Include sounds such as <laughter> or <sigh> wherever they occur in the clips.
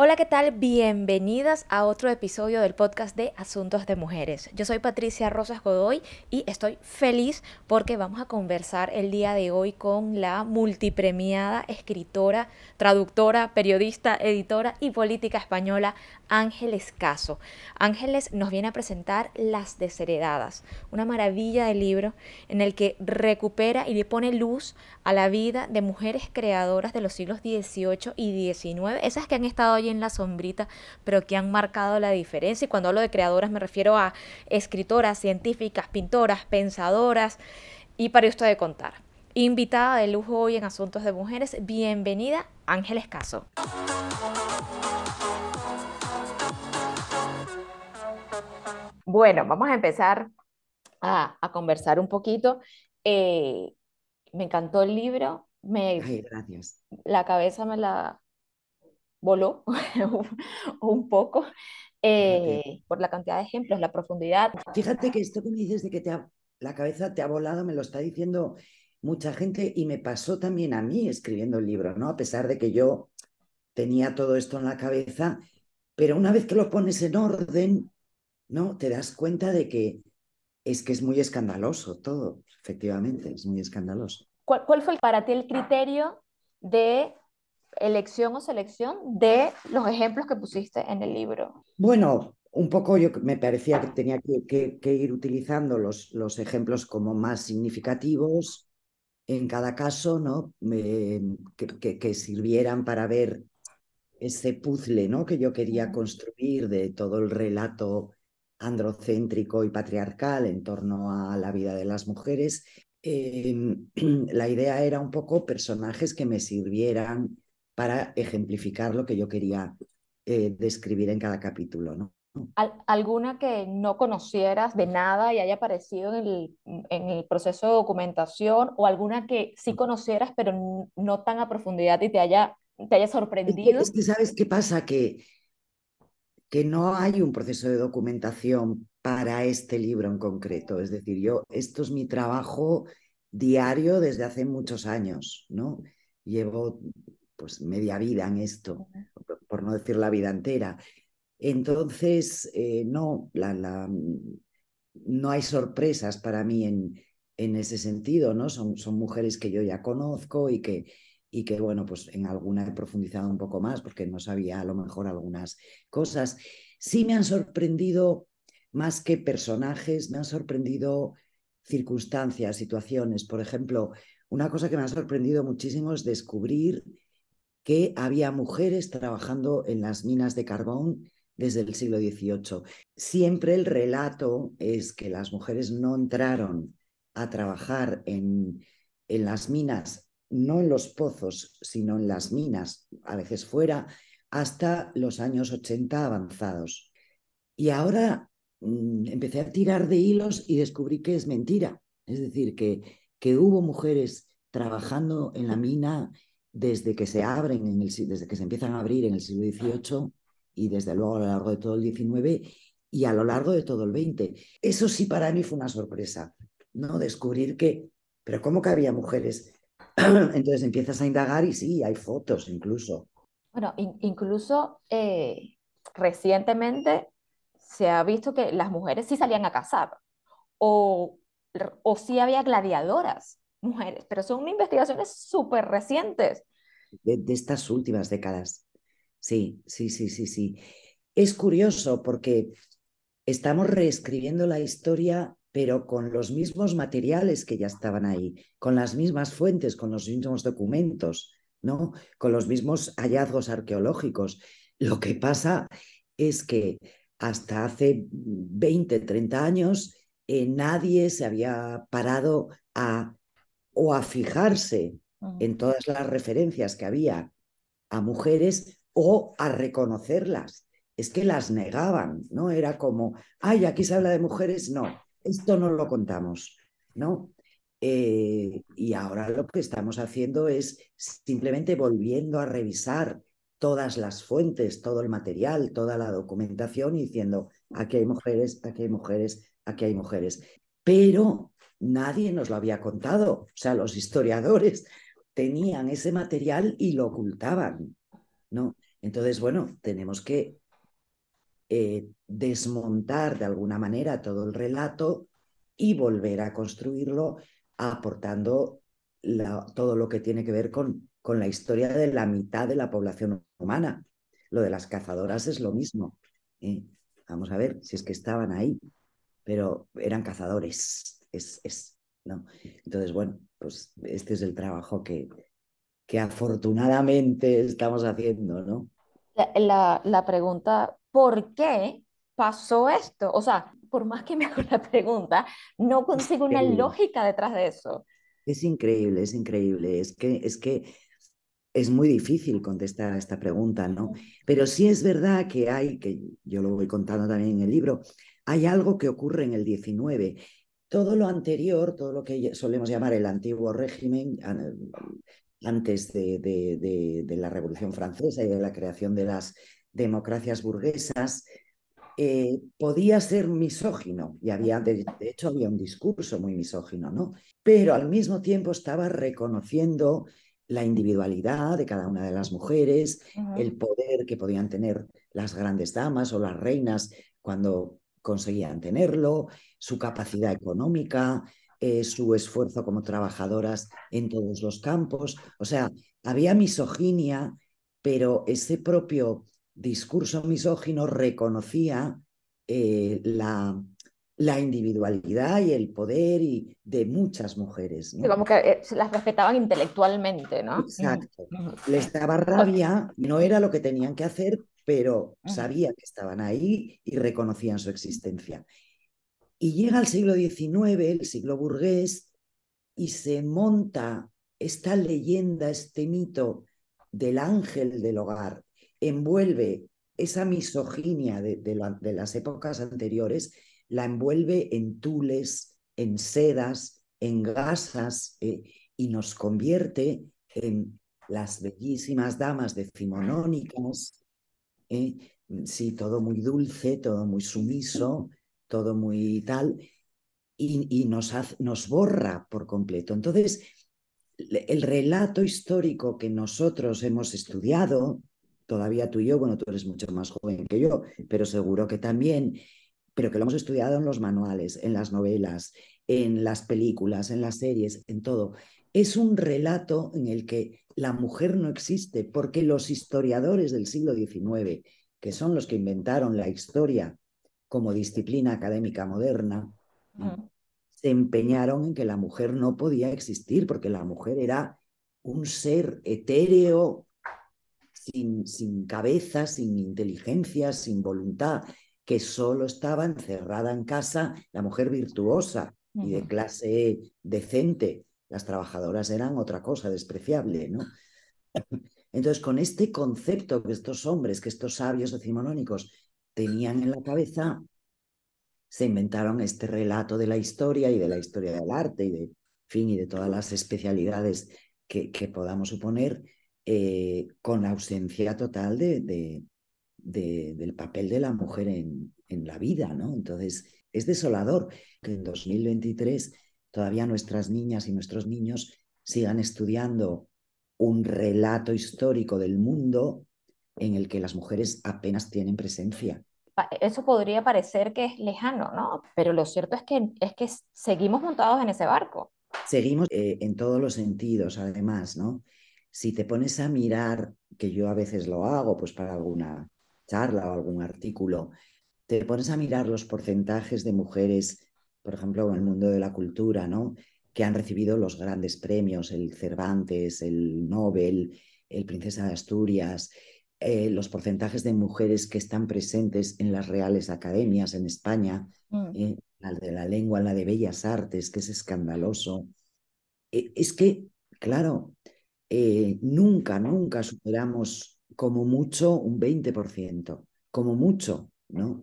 Hola, ¿qué tal? Bienvenidas a otro episodio del podcast de Asuntos de Mujeres. Yo soy Patricia Rosas Godoy y estoy feliz porque vamos a conversar el día de hoy con la multipremiada escritora, traductora, periodista, editora y política española Ángeles Caso. Ángeles nos viene a presentar Las Desheredadas, una maravilla de libro en el que recupera y le pone luz a la vida de mujeres creadoras de los siglos XVIII y XIX, esas que han estado en la sombrita, pero que han marcado la diferencia. Y cuando hablo de creadoras me refiero a escritoras, científicas, pintoras, pensadoras, y para esto de contar. Invitada de lujo hoy en Asuntos de Mujeres, bienvenida Ángeles Caso. Bueno, vamos a empezar a, conversar un poquito. Eh, me encantó el libro. Me, gracias. La cabeza me la voló <laughs> un poco eh, por la cantidad de ejemplos, la profundidad. Fíjate que esto que me dices de que te la cabeza te ha volado, me lo está diciendo mucha gente y me pasó también a mí escribiendo el libro, ¿no? A pesar de que yo tenía todo esto en la cabeza, pero una vez que lo pones en orden, ¿no? Te das cuenta de que es que es muy escandaloso todo, efectivamente, es muy escandaloso. ¿Cuál, fue para ti el criterio de elección o selección de los ejemplos que pusiste en el libro? Bueno, un poco yo me parecía que tenía que, ir utilizando los, los, ejemplos como más significativos en cada caso, ¿no? que, que, sirvieran para ver ese puzzle ¿no? que yo quería construir de todo el relato androcéntrico y patriarcal en torno a la vida de las mujeres, em, <clears throat> la idea era un poco personajes que me sirvieran para ejemplificar lo que yo quería eh, describir en cada capítulo. ¿no? ¿Alguna que no conocieras de nada y haya aparecido en el, en el, proceso de documentación o alguna que sí conocieras pero no tan a profundidad y te haya, te haya sorprendido? es que ¿sabes qué pasa? Que que no hay un proceso de documentación para este libro en concreto. Es decir, yo, esto es mi trabajo diario desde hace muchos años, ¿no? Llevo pues media vida en esto, por no decir la vida entera. Entonces, eh, no, la, la, no hay sorpresas para mí en, en ese sentido, ¿no? Son, son mujeres que yo ya conozco y que, y que, bueno, pues en alguna he profundizado un poco más porque no sabía a lo mejor algunas cosas. Sí me han sorprendido más que personajes, me han sorprendido circunstancias, situaciones. Por ejemplo, una cosa que me ha sorprendido muchísimo es descubrir que había mujeres trabajando en las minas de carbón desde el siglo XVIII. Siempre el relato es que las mujeres no entraron a trabajar en, en las minas no en los pozos, sino en las minas, a veces fuera, hasta los años 80 avanzados. Y ahora mm, empecé a tirar de hilos y descubrí que es mentira. Es decir, que, que hubo mujeres trabajando en la mina desde que se abren, en el, desde que se empiezan a abrir en el siglo XVIII y desde luego a lo largo de todo el XIX y a lo largo de todo el XX. Eso sí para mí fue una sorpresa, ¿no? Descubrir que, pero ¿cómo que había mujeres <clears throat> Entonces empiezas a indagar y sí, hay fotos incluso. Bueno, incluso eh, recientemente se ha visto que las mujeres sí salían a cazar o, o sí había gladiadoras mujeres, pero son investigaciones súper recientes. De, estas últimas décadas. Sí, sí, sí, sí, sí. Es curioso porque estamos reescribiendo la historia pero con los mismos materiales que ya estaban ahí, con las mismas fuentes, con los mismos documentos, ¿no? Con los mismos hallazgos arqueológicos. Lo que pasa es que hasta hace 20, 30 años eh, nadie se había parado a o a fijarse en todas las referencias que había a mujeres o a reconocerlas. Es que las negaban, ¿no? Era como, ay, aquí se habla de mujeres, no esto no lo contamos, ¿no? Eh, y ahora lo que estamos haciendo es simplemente volviendo a revisar todas las fuentes, todo el material, toda la documentación y diciendo, aquí hay mujeres, aquí hay mujeres, aquí hay mujeres. Pero nadie nos lo había contado. O sea, los historiadores tenían ese material y lo ocultaban, ¿no? Entonces, bueno, tenemos que eh, desmontar de alguna manera todo el relato y volver a construirlo aportando todo lo que tiene que ver con, con la historia de la mitad de la población humana. Lo de las cazadoras es lo mismo. ¿eh? Vamos a ver si es que estaban ahí, pero eran cazadores. Es, es, ¿no? Entonces, bueno, pues este es el trabajo que, que afortunadamente estamos haciendo, ¿no? La, la, pregunta, ¿por qué pasó esto? O sea, por más que me hago la pregunta, no consigo una lógica detrás de eso. Es increíble, es increíble. Es que, es que es muy difícil contestar a esta pregunta, ¿no? Pero sí es verdad que hay, que yo lo voy contando también en el libro, hay algo que ocurre en el 19. Todo lo anterior, todo lo que solemos llamar el antiguo régimen, antes de, la Revolución Francesa y de la creación de las democracias burguesas, eh, podía ser misógino y había, de, hecho, había un discurso muy misógino, ¿no? Pero al mismo tiempo estaba reconociendo la individualidad de cada una de las mujeres, el poder que podían tener las grandes damas o las reinas cuando conseguían tenerlo, su capacidad económica, eh, su esfuerzo como trabajadoras en todos los campos. O sea, había misoginia, pero ese propio discurso misógino reconocía eh, la, la, individualidad y el poder y de muchas mujeres. como que eh, se las respetaban intelectualmente, ¿no? Exacto. Les daba rabia, no era lo que tenían que hacer, pero sabían que estaban ahí y reconocían su existencia. Y llega el siglo XIX, el siglo burgués, y se monta esta leyenda, este mito del ángel del hogar, envuelve esa misoginia de, las épocas anteriores, la envuelve en tules, en sedas, en gasas, eh, y nos convierte en las bellísimas damas decimonónicas, eh, sí, todo muy dulce, todo muy sumiso, todo muy tal, y, nos, nos borra por completo. Entonces, el relato histórico que nosotros hemos estudiado, todavía tú y yo, bueno, tú eres mucho más joven que yo, pero seguro que también, pero que lo hemos estudiado en los manuales, en las novelas, en las películas, en las series, en todo. Es un relato en el que la mujer no existe, porque los historiadores del siglo XIX, que son los que inventaron la historia como disciplina académica moderna, se empeñaron en que la mujer no podía existir, porque la mujer era un ser etéreo, sin, sin cabeza, sin inteligencia, sin voluntad, que solo estaba encerrada en casa, la mujer virtuosa y de clase decente. Las trabajadoras eran otra cosa despreciable, ¿no? <laughs> Entonces, con este concepto que estos hombres, que estos sabios decimonónicos tenían en la cabeza, se inventaron este relato de la historia y de la historia del arte y de fin y de todas las especialidades que, podamos suponer, eh, con la ausencia total de, de, del papel de la mujer en, en la vida, ¿no? Entonces, es desolador que en 2023 todavía nuestras niñas y nuestros niños sigan estudiando un relato histórico del mundo en el que las mujeres apenas tienen presencia eso podría parecer que es lejano, ¿no? Pero lo cierto es que, es que seguimos montados en ese barco. Seguimos eh, en todos los sentidos, además, ¿no? Si te pones a mirar, que yo a veces lo hago, pues para alguna charla o algún artículo, te pones a mirar los porcentajes de mujeres, por ejemplo, en el mundo de la cultura, ¿no? Que han recibido los grandes premios, el Cervantes, el Nobel, el Princesa de Asturias, eh, los porcentajes de mujeres que están presentes en las reales academias en España, mm. eh, la de la lengua, la de bellas artes, que es escandaloso. Eh, es que, claro, nunca, nunca superamos como mucho un 20%, como mucho, ¿no?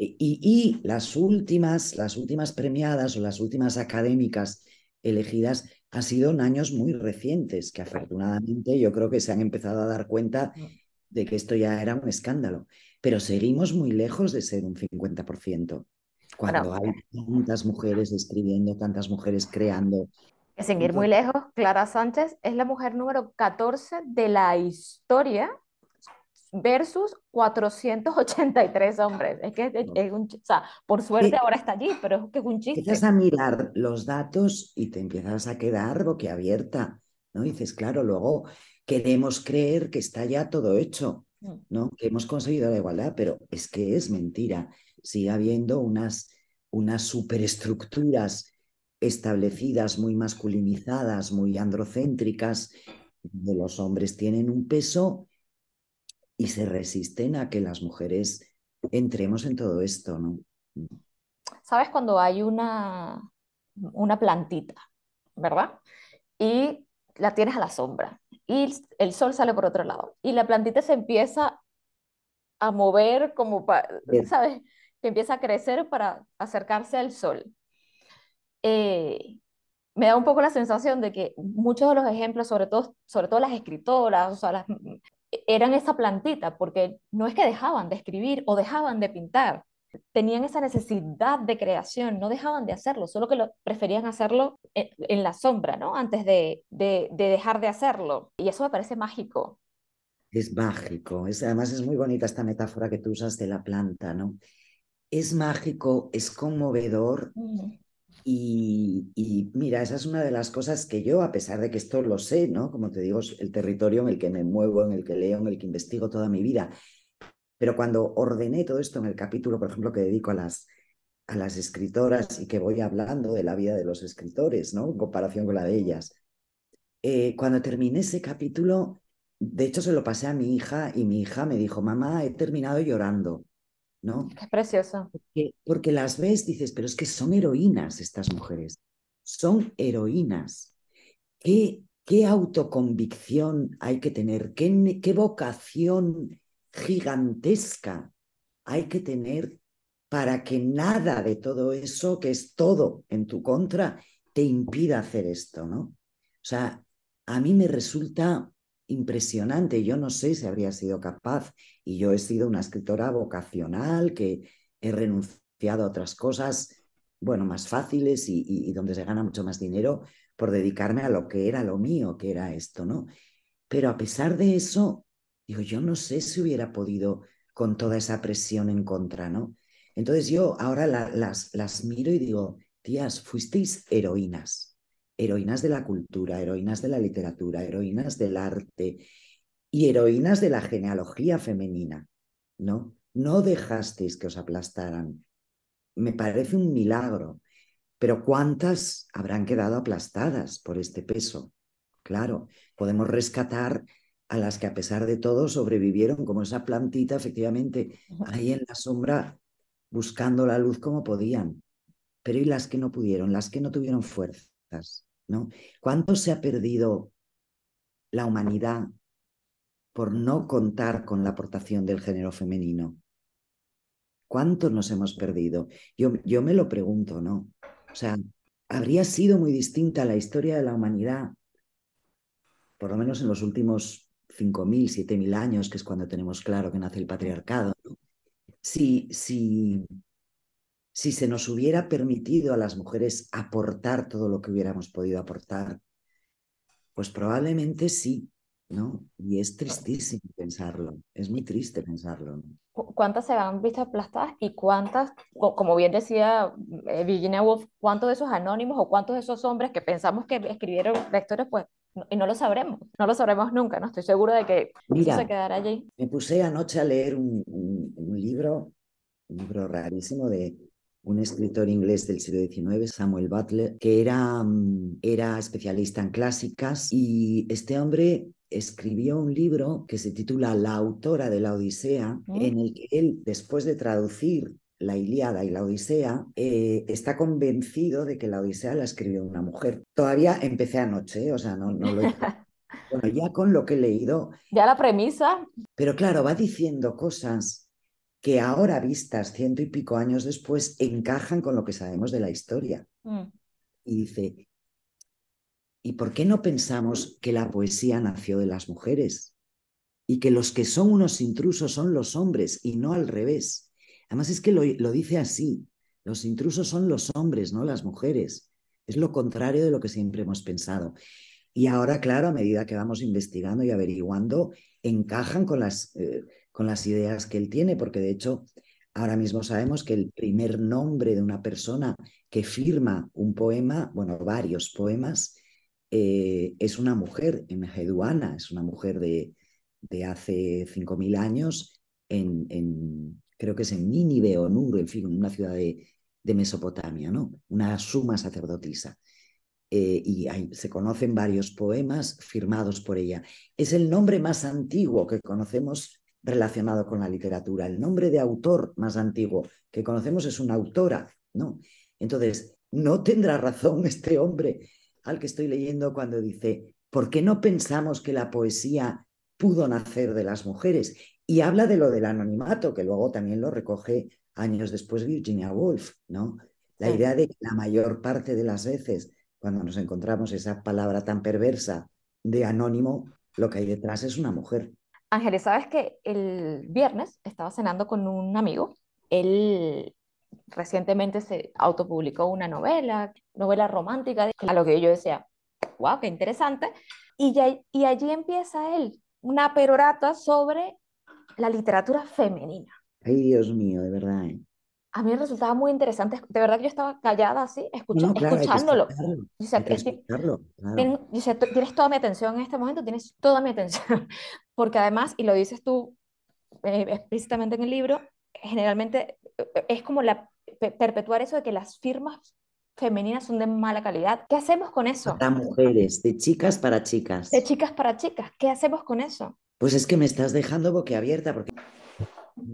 Y, y, las últimas, las últimas premiadas o las últimas académicas elegidas han sido en años muy recientes, que afortunadamente yo creo que se han empezado a dar cuenta mm. de que esto ya era un escándalo. Pero seguimos muy lejos de ser un 50%. Cuando hay tantas mujeres escribiendo, tantas mujeres creando. Sin ir muy lejos, Clara Sánchez es la mujer número 14 de la historia versus 483 hombres. Es que es, un, o sea, por suerte ahora está allí, pero es que es un chiste. Empiezas a mirar los datos y te empiezas a quedar boquiabierta, ¿no? Y dices, claro, luego queremos creer que está ya todo hecho, mm. ¿no? Que hemos conseguido la igualdad, pero es que es mentira. Sigue habiendo unas, unas superestructuras establecidas, muy masculinizadas, muy androcéntricas, de los hombres tienen un peso y se resisten a que las mujeres entremos en todo esto, ¿no? ¿Sabes cuando hay una, una plantita, ¿verdad? Y la tienes a la sombra y el sol sale por otro lado y la plantita se empieza a mover como, para, ¿sabes? Que empieza a crecer para acercarse al sol. Eh, me da un poco la sensación de que muchos de los ejemplos, sobre todo, sobre todo las escritoras, o sea, las, eran esa plantita, porque no es que dejaban de escribir o dejaban de pintar, tenían esa necesidad de creación, no dejaban de hacerlo, solo que lo, preferían hacerlo en, la sombra, ¿no? Antes de, de, dejar de hacerlo. Y eso me parece mágico. Es mágico, es, además es muy bonita esta metáfora que tú usas de la planta, ¿no? Es mágico, es conmovedor. Y, mira, esa es una de las cosas que yo, a pesar de que esto lo sé, ¿no? Como te digo, es el territorio en el que me muevo, en el que leo, en el que investigo toda mi vida. Pero cuando ordené todo esto en el capítulo, por ejemplo, que dedico a las, a las escritoras y que voy hablando de la vida de los escritores, ¿no? En comparación con la de ellas. Eh, cuando terminé ese capítulo, de hecho se lo pasé a mi hija y mi hija me dijo, mamá, he terminado llorando. ¿No? Qué precioso. Porque, las ves, dices, pero es que son heroínas estas mujeres, son heroínas. ¿Qué, qué autoconvicción hay que tener? ¿Qué, ¿Qué vocación gigantesca hay que tener para que nada de todo eso, que es todo en tu contra, te impida hacer esto, ¿no? O sea, a mí me resulta impresionante. Yo no sé si habría sido capaz y yo he sido una escritora vocacional que he renunciado a otras cosas, bueno, más fáciles y, donde se gana mucho más dinero por dedicarme a lo que era lo mío, que era esto, ¿no? Pero a pesar de eso, digo, yo no sé si hubiera podido con toda esa presión en contra, ¿no? Entonces yo ahora las, las miro y digo, tías, fuisteis heroínas heroínas de la cultura, heroínas de la literatura, heroínas del arte y heroínas de la genealogía femenina, ¿no? No dejasteis que os aplastaran. Me parece un milagro, pero ¿cuántas habrán quedado aplastadas por este peso? Claro, podemos rescatar a las que a pesar de todo sobrevivieron como esa plantita, efectivamente, ahí en la sombra, buscando la luz como podían. Pero ¿y las que no pudieron? Las que no tuvieron fuerzas. ¿No? ¿Cuánto se ha perdido la humanidad por no contar con la aportación del género femenino? ¿Cuánto nos hemos perdido? Yo, yo me lo pregunto, ¿no? O sea, habría sido muy distinta la historia de la humanidad, por lo menos en los últimos 5.000, 7.000 años, que es cuando tenemos claro que nace el patriarcado, si, si, si se nos hubiera permitido a las mujeres aportar todo lo que hubiéramos podido aportar, pues probablemente sí, ¿no? Y es tristísimo pensarlo, es muy triste pensarlo. ¿Cuántas se han visto aplastadas y cuántas, como bien decía eh, Virginia Woolf, cuántos de esos anónimos o cuántos de esos hombres que pensamos que escribieron la historia, pues y no lo sabremos, no lo sabremos nunca, ¿no? Estoy seguro de que Mira, se quedará allí. Me puse anoche a leer un, un libro, un libro rarísimo de un escritor inglés del siglo XIX, Samuel Butler, que era, mm, era especialista en clásicas y este hombre escribió un libro que se titula La autora de la Odisea, en el que él, después de traducir la Ilíada y la Odisea, eh, está convencido de que la Odisea la escribió una mujer. Todavía empecé anoche, ¿eh? o sea, no, no lo he... <laughs> Bueno, ya con lo que he leído. Ya la premisa. Pero claro, va diciendo cosas que ahora vistas ciento y pico años después encajan con lo que sabemos de la historia. Mm. Y dice, ¿y por qué no pensamos que la poesía nació de las mujeres? Y que los que son unos intrusos son los hombres y no al revés. Además es que lo, lo dice así, los intrusos son los hombres, no las mujeres. Es lo contrario de lo que siempre hemos pensado. Y ahora, claro, a medida que vamos investigando y averiguando, encajan con las, eh, con las ideas que él tiene, porque de hecho ahora mismo sabemos que el primer nombre de una persona que firma un poema, bueno, varios poemas, eh, es una mujer, en Mejeduana, es una mujer de, de hace 5.000 años, en, creo que es en Nínive o Nur, en fin, una ciudad de, de Mesopotamia, ¿no? Una suma sacerdotisa. Eh, y se conocen varios poemas firmados por ella. Es el nombre más antiguo que conocemos relacionado con la literatura. El nombre de autor más antiguo que conocemos es una autora, ¿no? Entonces, no tendrá razón este hombre al que estoy leyendo cuando dice, ¿por qué no pensamos que la poesía pudo nacer de las mujeres? Y habla de lo del anonimato, que luego también lo recoge años después Virginia Woolf, ¿no? La idea de que la mayor parte de las veces, cuando nos encontramos esa palabra tan perversa de anónimo, lo que hay detrás es una mujer. Ángeles, sabes que el viernes estaba cenando con un amigo. Él recientemente se autopublicó una novela, novela romántica, a lo que yo decía, wow, qué interesante. Y, ya, y allí empieza él, una perorata sobre la literatura femenina. Ay, Dios mío, de verdad. ¿eh? A mí me resultaba muy interesante, de verdad que yo estaba callada así, escucha, no, claro, escuchándolo. tienes toda mi atención en este momento, tienes toda mi atención, porque además, y lo dices tú eh, explícitamente en el libro, generalmente eh, es como la, perpetuar eso de que las firmas femeninas son de mala calidad. ¿Qué hacemos con eso? Para mujeres, de chicas para chicas. De chicas para chicas. ¿Qué hacemos con eso? Pues es que me estás dejando boquiabierta porque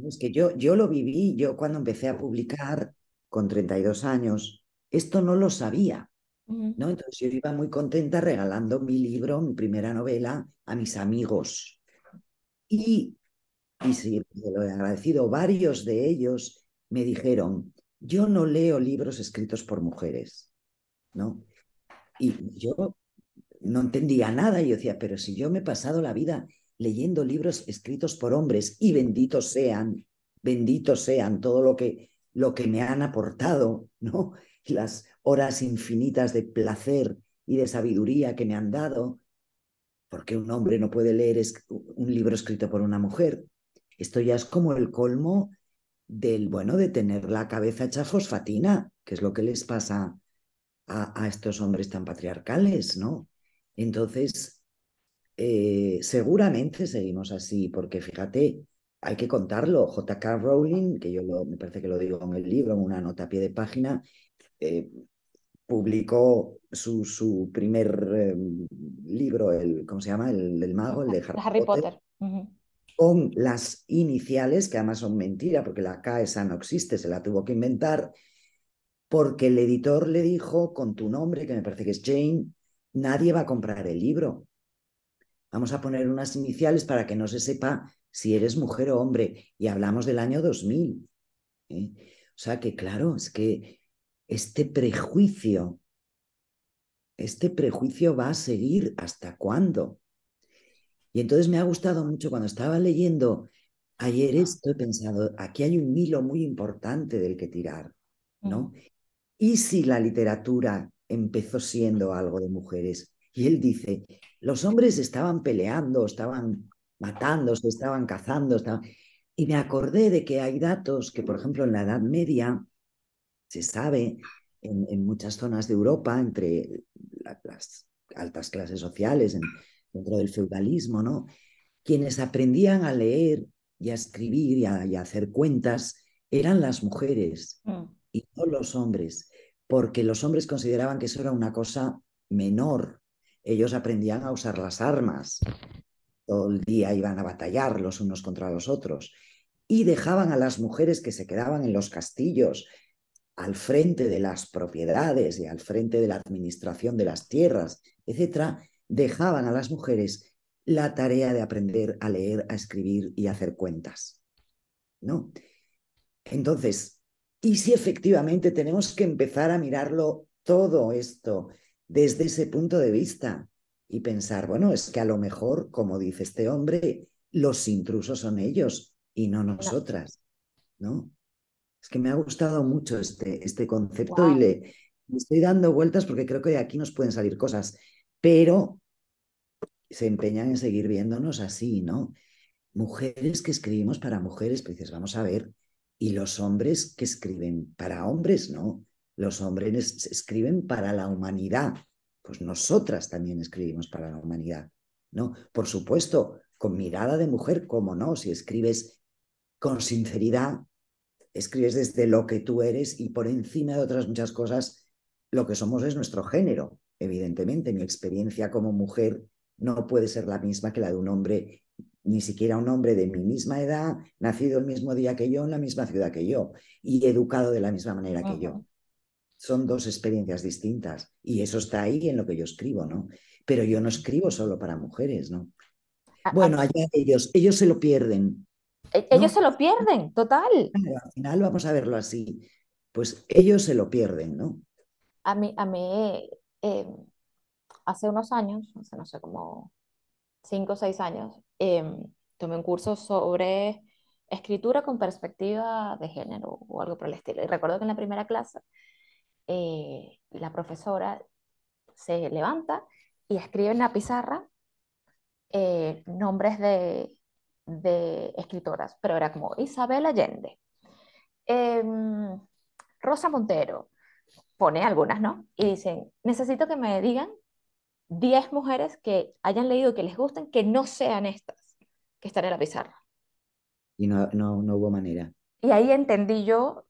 es que yo, yo lo viví, yo cuando empecé a publicar con 32 años, esto no lo sabía. ¿no? Entonces yo iba muy contenta regalando mi libro, mi primera novela, a mis amigos. Y, y sí, lo he agradecido, varios de ellos me dijeron, yo no leo libros escritos por mujeres, ¿no? Y yo no entendía nada y yo decía, pero si yo me he pasado la vida leyendo libros escritos por hombres y benditos sean, benditos sean todo lo que, lo que me han aportado, ¿no? Las horas infinitas de placer y de sabiduría que me han dado, porque un hombre no puede leer un libro escrito por una mujer. Esto ya es como el colmo del, bueno, de tener la cabeza hecha fosfatina, que es lo que les pasa a, a estos hombres tan patriarcales, ¿no? Entonces, eh, seguramente seguimos así, porque fíjate, hay que contarlo. J.K. Rowling, que yo me parece que lo digo en el libro, en una nota a pie de página, eh, publicó su, su primer em, libro, el, ¿cómo se llama? El del mago, el de Harry, Potter. Con las iniciales, que además son mentira, porque la K esa no existe, se la tuvo que inventar, porque el editor le dijo, con tu nombre, que me parece que es Jane, nadie va a comprar el libro. Vamos a poner unas iniciales para que no se sepa si eres mujer o hombre. Y hablamos del año 2000. ¿eh? O sea que, claro, es que este prejuicio, este prejuicio va a seguir hasta cuándo. Y entonces me ha gustado mucho cuando estaba leyendo ayer esto, he pensado, aquí hay un hilo muy importante del que tirar, ¿no? Mm. ¿Y si la literatura empezó siendo algo de mujeres? Y él dice, los hombres estaban peleando, estaban matándose, estaban cazando. Y me acordé de que hay datos que, por ejemplo, en la Edad Media se sabe en, muchas zonas de Europa, entre las altas clases sociales, dentro del feudalismo, ¿no? Quienes aprendían a leer y a escribir y a, hacer cuentas eran las mujeres mm. y no los hombres, porque los hombres consideraban que eso era una cosa menor ellos aprendían a usar las armas, todo el día iban a batallar los unos contra los otros y dejaban a las mujeres que se quedaban en los castillos al frente de las propiedades y al frente de la administración de las tierras, etcétera, dejaban a las mujeres la tarea de aprender a leer, a escribir y a hacer cuentas. ¿No? Entonces, ¿y si efectivamente tenemos que empezar a mirarlo todo esto desde ese punto de vista y pensar, bueno, es que a lo mejor, como dice este hombre, los intrusos son ellos y no nosotras, ¿no? Es que me ha gustado mucho este, este concepto y le estoy dando vueltas porque creo que de aquí nos pueden salir cosas, pero se empeñan en seguir viéndonos así, ¿no? Mujeres que escribimos para mujeres, pues dices, vamos a ver, y los hombres que escriben para hombres, no, los hombres escriben para la humanidad, pues nosotras también escribimos para la humanidad, ¿no? Por supuesto, con mirada de mujer, ¿cómo no? Si escribes con sinceridad, escribes desde lo que tú eres y por encima de otras muchas cosas, lo que somos es nuestro género. Evidentemente, mi experiencia como mujer no puede ser la misma que la de un hombre, ni siquiera un hombre de mi misma edad, nacido el mismo día que yo, en la misma ciudad que yo y educado de la misma manera que yo. Son dos experiencias distintas y eso está ahí en lo que yo escribo, ¿no? Pero yo no escribo solo para mujeres, ¿no? Bueno, allá ellos, ellos se lo pierden. E, ellos se lo pierden, total. al final vamos a verlo así. Pues ellos se lo pierden, ¿no? A mí, a mí eh, hace unos años, hace no sé, como cinco o seis años, em, tomé un curso sobre escritura con perspectiva de género o algo por el estilo. Y recuerdo que en la primera clase eh, la profesora se levanta y escribe en la pizarra eh, nombres de, escritoras, pero era como Isabel Allende, em, Rosa Montero, pone algunas, ¿no? Y dicen, necesito que me digan 10 mujeres que hayan leído, que les gusten, que no sean estas, que están en la pizarra. Y no, no, no hubo manera. Y ahí entendí yo,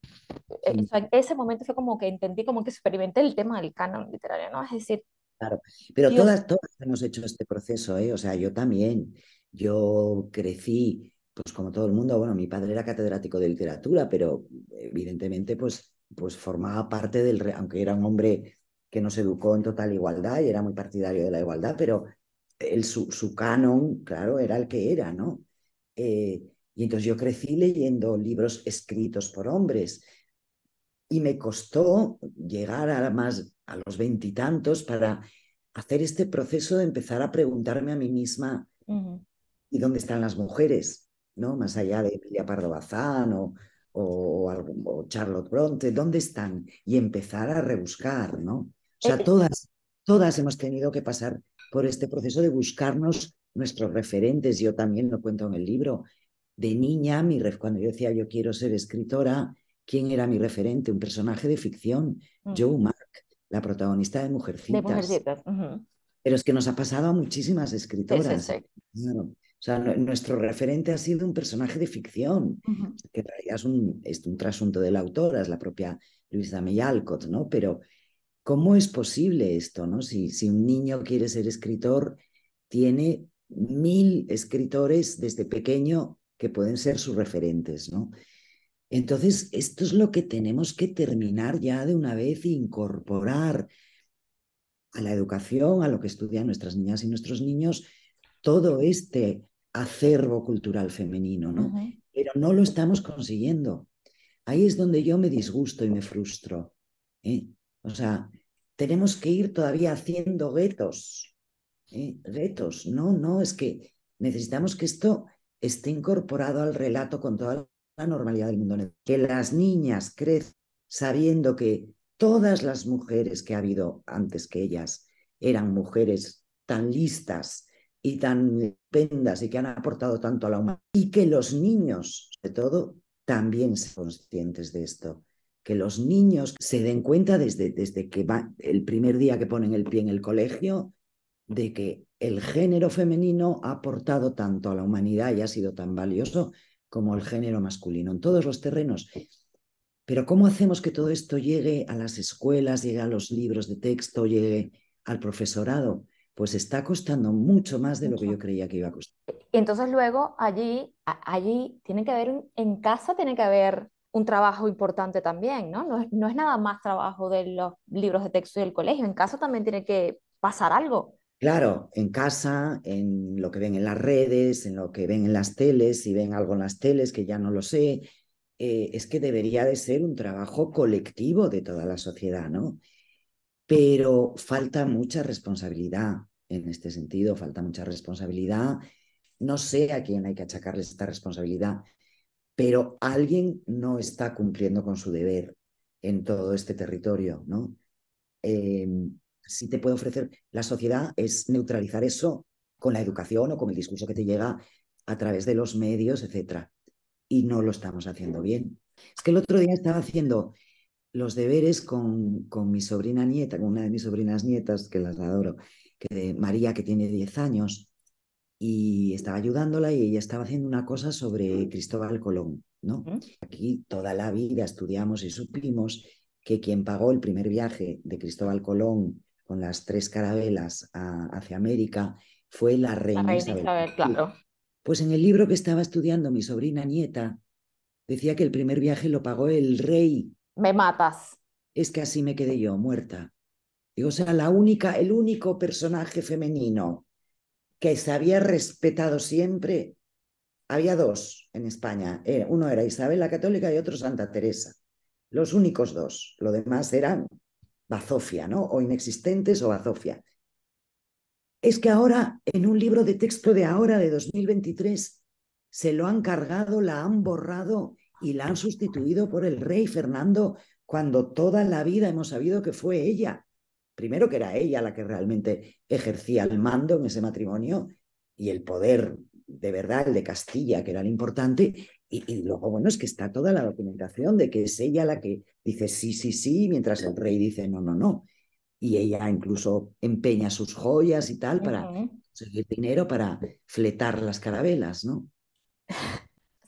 eh, en ese momento fue como que entendí, como que experimenté el tema del canon literario, ¿no? Es decir, Claro, pero todas, todas hemos hecho este proceso, ¿eh? O sea, yo también. Yo crecí, pues como todo el mundo, bueno, mi padre era catedrático de literatura, pero evidentemente, pues, pues formaba parte del, aunque era un hombre que nos educó en total igualdad y era muy partidario de la igualdad, pero el, su, su canon, claro, era el que era, ¿no? Eh, y entonces yo crecí leyendo libros escritos por hombres y me costó llegar a más a los veintitantos para hacer este proceso de empezar a preguntarme a mí misma ¿y dónde están las mujeres? ¿no? Más allá de Emilia Pardo Bazán o, o, Charlotte Bronte, ¿dónde están? Y empezar a rebuscar, ¿no? O sea, eh, todas, todas hemos tenido que pasar por este proceso de buscarnos nuestros referentes. Yo también lo cuento en el libro. De niña, mi cuando yo decía yo quiero ser escritora, ¿quién era mi referente? Un personaje de ficción, Joe Mark, la protagonista de Mujercitas. De Mujercitas. Pero es que nos ha pasado a muchísimas escritoras. O sea, nuestro referente ha sido un personaje de ficción, que en realidad es un, es un trasunto de la autora, es la propia Luisa May Alcott, ¿no? Pero ¿cómo es posible esto, no? Si, si un niño quiere ser escritor, tiene mil escritores desde pequeño que pueden ser sus referentes, ¿no? Entonces, esto es lo que tenemos que terminar ya de una vez e incorporar a la educación, a lo que estudian nuestras niñas y nuestros niños, todo este acervo cultural femenino, ¿no? Pero no lo estamos consiguiendo. Ahí es donde yo me disgusto y me frustro. ¿eh? O sea, tenemos que ir todavía haciendo guetos. ¿eh? Guetos, no, no, es que necesitamos que esto esté incorporado al relato con toda la normalidad del mundo. Que las niñas crecen sabiendo que todas las mujeres que ha habido antes que ellas eran mujeres tan listas y tan pendas y que han aportado tanto a la humanidad. Y que los niños, sobre todo, también sean conscientes de esto. Que los niños se den cuenta desde, desde que va el primer día que ponen el pie en el colegio de que el género femenino ha aportado tanto a la humanidad y ha sido tan valioso como el género masculino, en todos los terrenos. Pero ¿cómo hacemos que todo esto llegue a las escuelas, llegue a los libros de texto, llegue al profesorado? Pues está costando mucho más de lo que yo creía que iba a costar. Y entonces luego allí, allí tiene que haber, en casa tiene que haber un trabajo importante también, ¿no? No es, no es nada más trabajo de los libros de texto y del colegio, en casa también tiene que pasar algo. Claro, en casa, en lo que ven en las redes, en lo que ven en las teles, si ven algo en las teles, que ya no lo sé, eh, es que debería de ser un trabajo colectivo de toda la sociedad, ¿no? Pero falta mucha responsabilidad en este sentido, falta mucha responsabilidad. No sé a quién hay que achacarles esta responsabilidad, pero alguien no está cumpliendo con su deber en todo este territorio, ¿no? Em, si te puede ofrecer la sociedad es neutralizar eso con la educación o con el discurso que te llega a través de los medios, etc. Y no lo estamos haciendo bien. Es que el otro día estaba haciendo los deberes con, con mi sobrina nieta, con una de mis sobrinas nietas, que las adoro, que, María, que tiene 10 años, y estaba ayudándola y ella estaba haciendo una cosa sobre Cristóbal Colón, ¿no? Aquí toda la vida estudiamos y supimos que quien pagó el primer viaje de Cristóbal Colón con las tres carabelas hacia América fue la reina, Isabel. claro. Pues en el libro que estaba estudiando mi sobrina nieta, decía que el primer viaje lo pagó el rey. Me matas. Es que así me quedé yo, muerta. O sea, la única, el único personaje femenino que se había respetado siempre, había dos en España. Eh, uno era Isabel la Católica y otro Santa Teresa. Los únicos dos. Lo demás eran bazofia, ¿no? O inexistentes o bazofia. Es que ahora, en un libro de texto de ahora, de 2023, se lo han cargado, la han borrado y la han sustituido por el rey Fernando, cuando toda la vida hemos sabido que fue ella. Primero que era ella la que realmente ejercía el mando en ese matrimonio y el poder de verdad, el de Castilla, que era el importante, y, luego, bueno, es que está toda la documentación de que es ella la que dice sí, sí, sí, mientras el rey dice no, no, no. Y ella incluso empeña sus joyas y tal para conseguir dinero para fletar las carabelas, ¿no?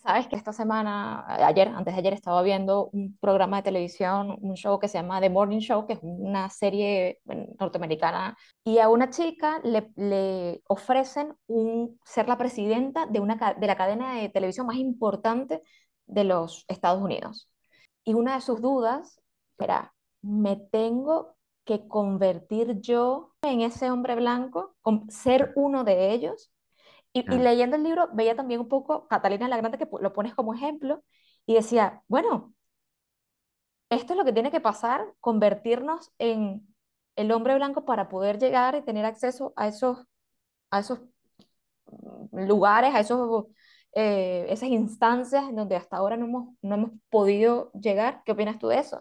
Sabes que esta semana, ayer, antes de ayer, estaba viendo un programa de televisión, un show que se llama The Morning Show, que es una serie norteamericana, y a una chica le, ofrecen ser la presidenta de, una, de la cadena de televisión más importante de los Estados Unidos. Y una de sus dudas era, ¿me tengo que convertir yo en ese hombre blanco, ser uno de ellos? Y, leyendo el libro veía también un poco Catalina la Grande, que lo pones como ejemplo, y decía, bueno, esto es lo que tiene que pasar, convertirnos en el hombre blanco para poder llegar y tener acceso a esos, a esos lugares, a esos, eh, esas instancias en donde hasta ahora no hemos, no hemos podido llegar. ¿Qué opinas tú de eso?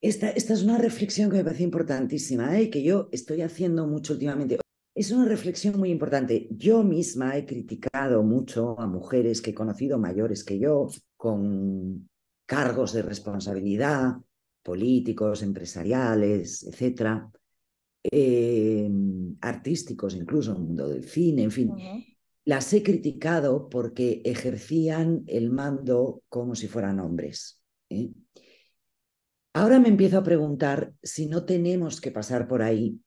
Esta, esta es una reflexión que me parece importantísima y ¿eh? que yo estoy haciendo mucho últimamente. Es una reflexión muy importante. Yo misma he criticado mucho a mujeres que he conocido mayores que yo, con cargos de responsabilidad, políticos, empresariales, etcétera, eh, artísticos, incluso en el mundo del cine, en fin. Las he criticado porque ejercían el mando como si fueran hombres. ¿eh? Ahora me empiezo a preguntar si no tenemos que pasar por ahí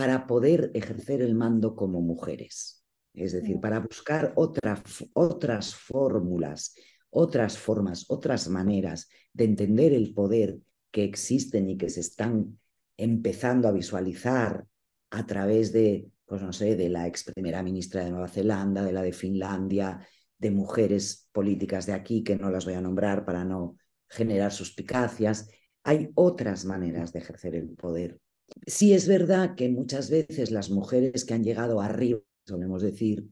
para poder ejercer el mando como mujeres. Es decir, para buscar otras fórmulas, otras formas, otras maneras de entender el poder que existen y que se están empezando a visualizar a través de, pues no sé, de la ex primera ministra de Nueva Zelanda, de la de Finlandia, de mujeres políticas de aquí, que no las voy a nombrar para no generar suspicacias. Hay otras maneras de ejercer el poder Sí es verdad que muchas veces las mujeres que han llegado arriba, solemos decir,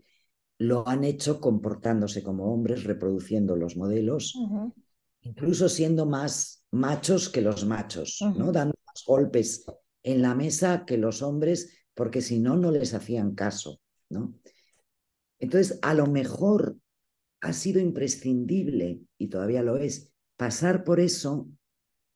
lo han hecho comportándose como hombres, reproduciendo los modelos, incluso siendo más machos que los machos, ¿no? Dando más golpes en la mesa que los hombres, porque si no, no les hacían caso, ¿no? Entonces, a lo mejor ha sido imprescindible, y todavía lo es, pasar por eso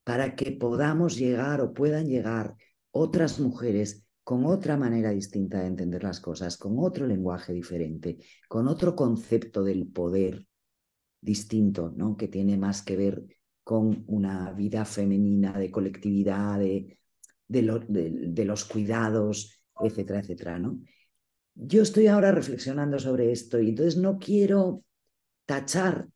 para que podamos llegar o puedan llegar otras mujeres con otra manera distinta de entender las cosas, con otro lenguaje diferente, con otro concepto del poder distinto, ¿no? que tiene más que ver con una vida femenina de colectividad, de, de, los cuidados, etcétera, etcétera. ¿no? Yo estoy ahora reflexionando sobre esto y entonces no quiero tachar,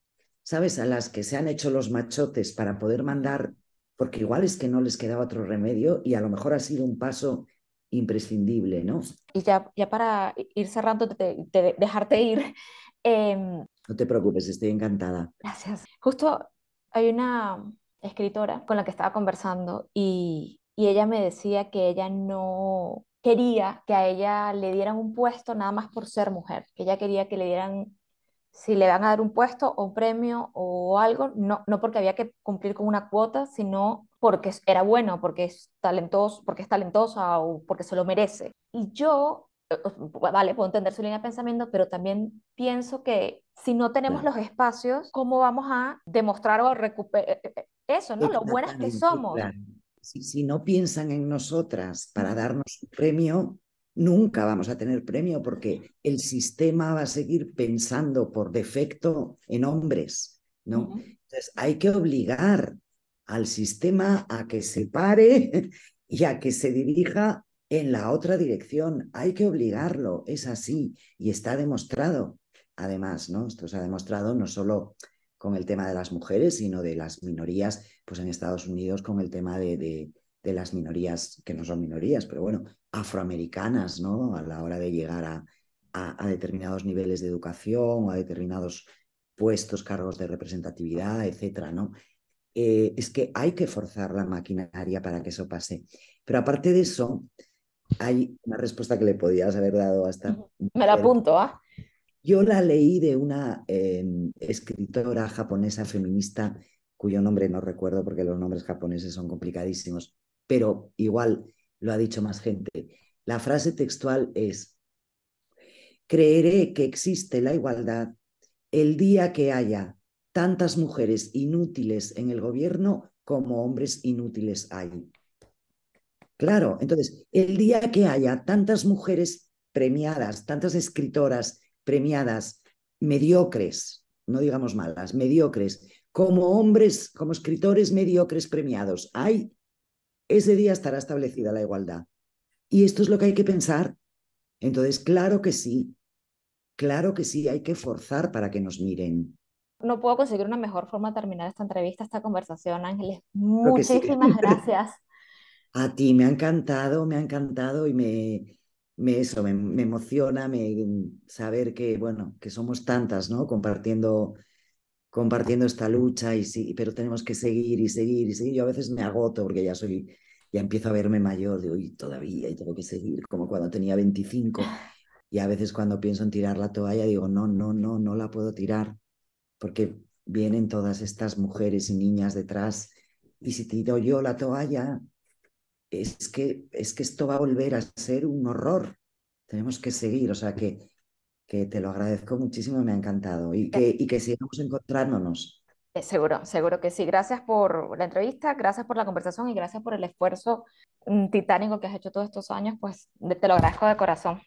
¿sabes?, a las que se han hecho los machotes para poder mandar porque igual es que no les quedaba otro remedio y a lo mejor ha sido un paso imprescindible, ¿no? Y ya, ya para ir cerrando, dejarte ir. <laughs> Em, no te preocupes, estoy encantada. Gracias. Justo hay una escritora con la que estaba conversando y, y ella me decía que ella no quería que a ella le dieran un puesto nada más por ser mujer, que ella quería que le dieran si le van a dar un puesto o un premio o algo, no, no porque había que cumplir con una cuota, sino porque era bueno, porque es talentoso, porque es talentosa o porque se lo merece. Y yo vale, puedo entender su línea de pensamiento, pero también pienso que si no tenemos los espacios, ¿cómo vamos a demostrar o recuperar eso, ¿no? Lo buenas que somos. Si, si, no piensan en nosotras para darnos un premio, nunca vamos a tener premio porque el sistema va a seguir pensando por defecto en hombres, ¿no? Entonces hay que obligar al sistema a que se pare <laughs> y a que se dirija en la otra dirección. Hay que obligarlo, es así y está demostrado. Además, ¿no? Esto se ha demostrado no solo con el tema de las mujeres, sino de las minorías, pues en Estados Unidos con el tema de, de, de las minorías, que no son minorías, pero bueno, afroamericanas, ¿no? A la hora de llegar a, a, determinados niveles de educación o a determinados puestos, cargos de representatividad, etcétera, ¿no? Eh, es que hay que forzar la maquinaria para que eso pase. Pero aparte de eso, hay una respuesta que le podías haber dado hasta... Me la apunto, ¿ah? Yo la leí de una em, escritora japonesa feminista cuyo nombre no recuerdo porque los nombres japoneses son complicadísimos, pero igual lo ha dicho más gente. La frase textual es, creeré que existe la igualdad el día que haya tantas mujeres inútiles en el gobierno como hombres inútiles hay. Claro, entonces, el día que haya tantas mujeres premiadas, tantas escritoras premiadas, mediocres, no digamos malas, mediocres, como hombres, como escritores mediocres premiados, hay, ese día estará establecida la igualdad. Y esto es lo que hay que pensar. Entonces, claro que sí, claro que sí, hay que forzar para que nos miren. No puedo conseguir una mejor forma de terminar esta entrevista, esta conversación, Ángeles. Muchísimas <laughs> gracias. A ti me ha encantado, me ha encantado y me, me eso, me, emociona me, saber que, bueno, que somos tantas, ¿no? Compartiendo, compartiendo esta lucha y sí, pero tenemos que seguir y seguir y seguir. Yo a veces me agoto porque ya soy, ya empiezo a verme mayor, digo, y todavía y tengo que seguir, como cuando tenía 25. <laughs> Y a veces cuando pienso en tirar la toalla digo, no, no, no, no la puedo tirar, porque vienen todas estas mujeres y niñas detrás. Y si tiro yo la toalla, es que, es que esto va a volver a ser un horror. Tenemos que seguir, o sea que, que te lo agradezco muchísimo, me ha encantado y que, y que sigamos encontrándonos. Eh, seguro, seguro que sí. Gracias por la entrevista, gracias por la conversación y gracias por el esfuerzo mm, titánico que has hecho todos estos años, pues te lo agradezco de corazón.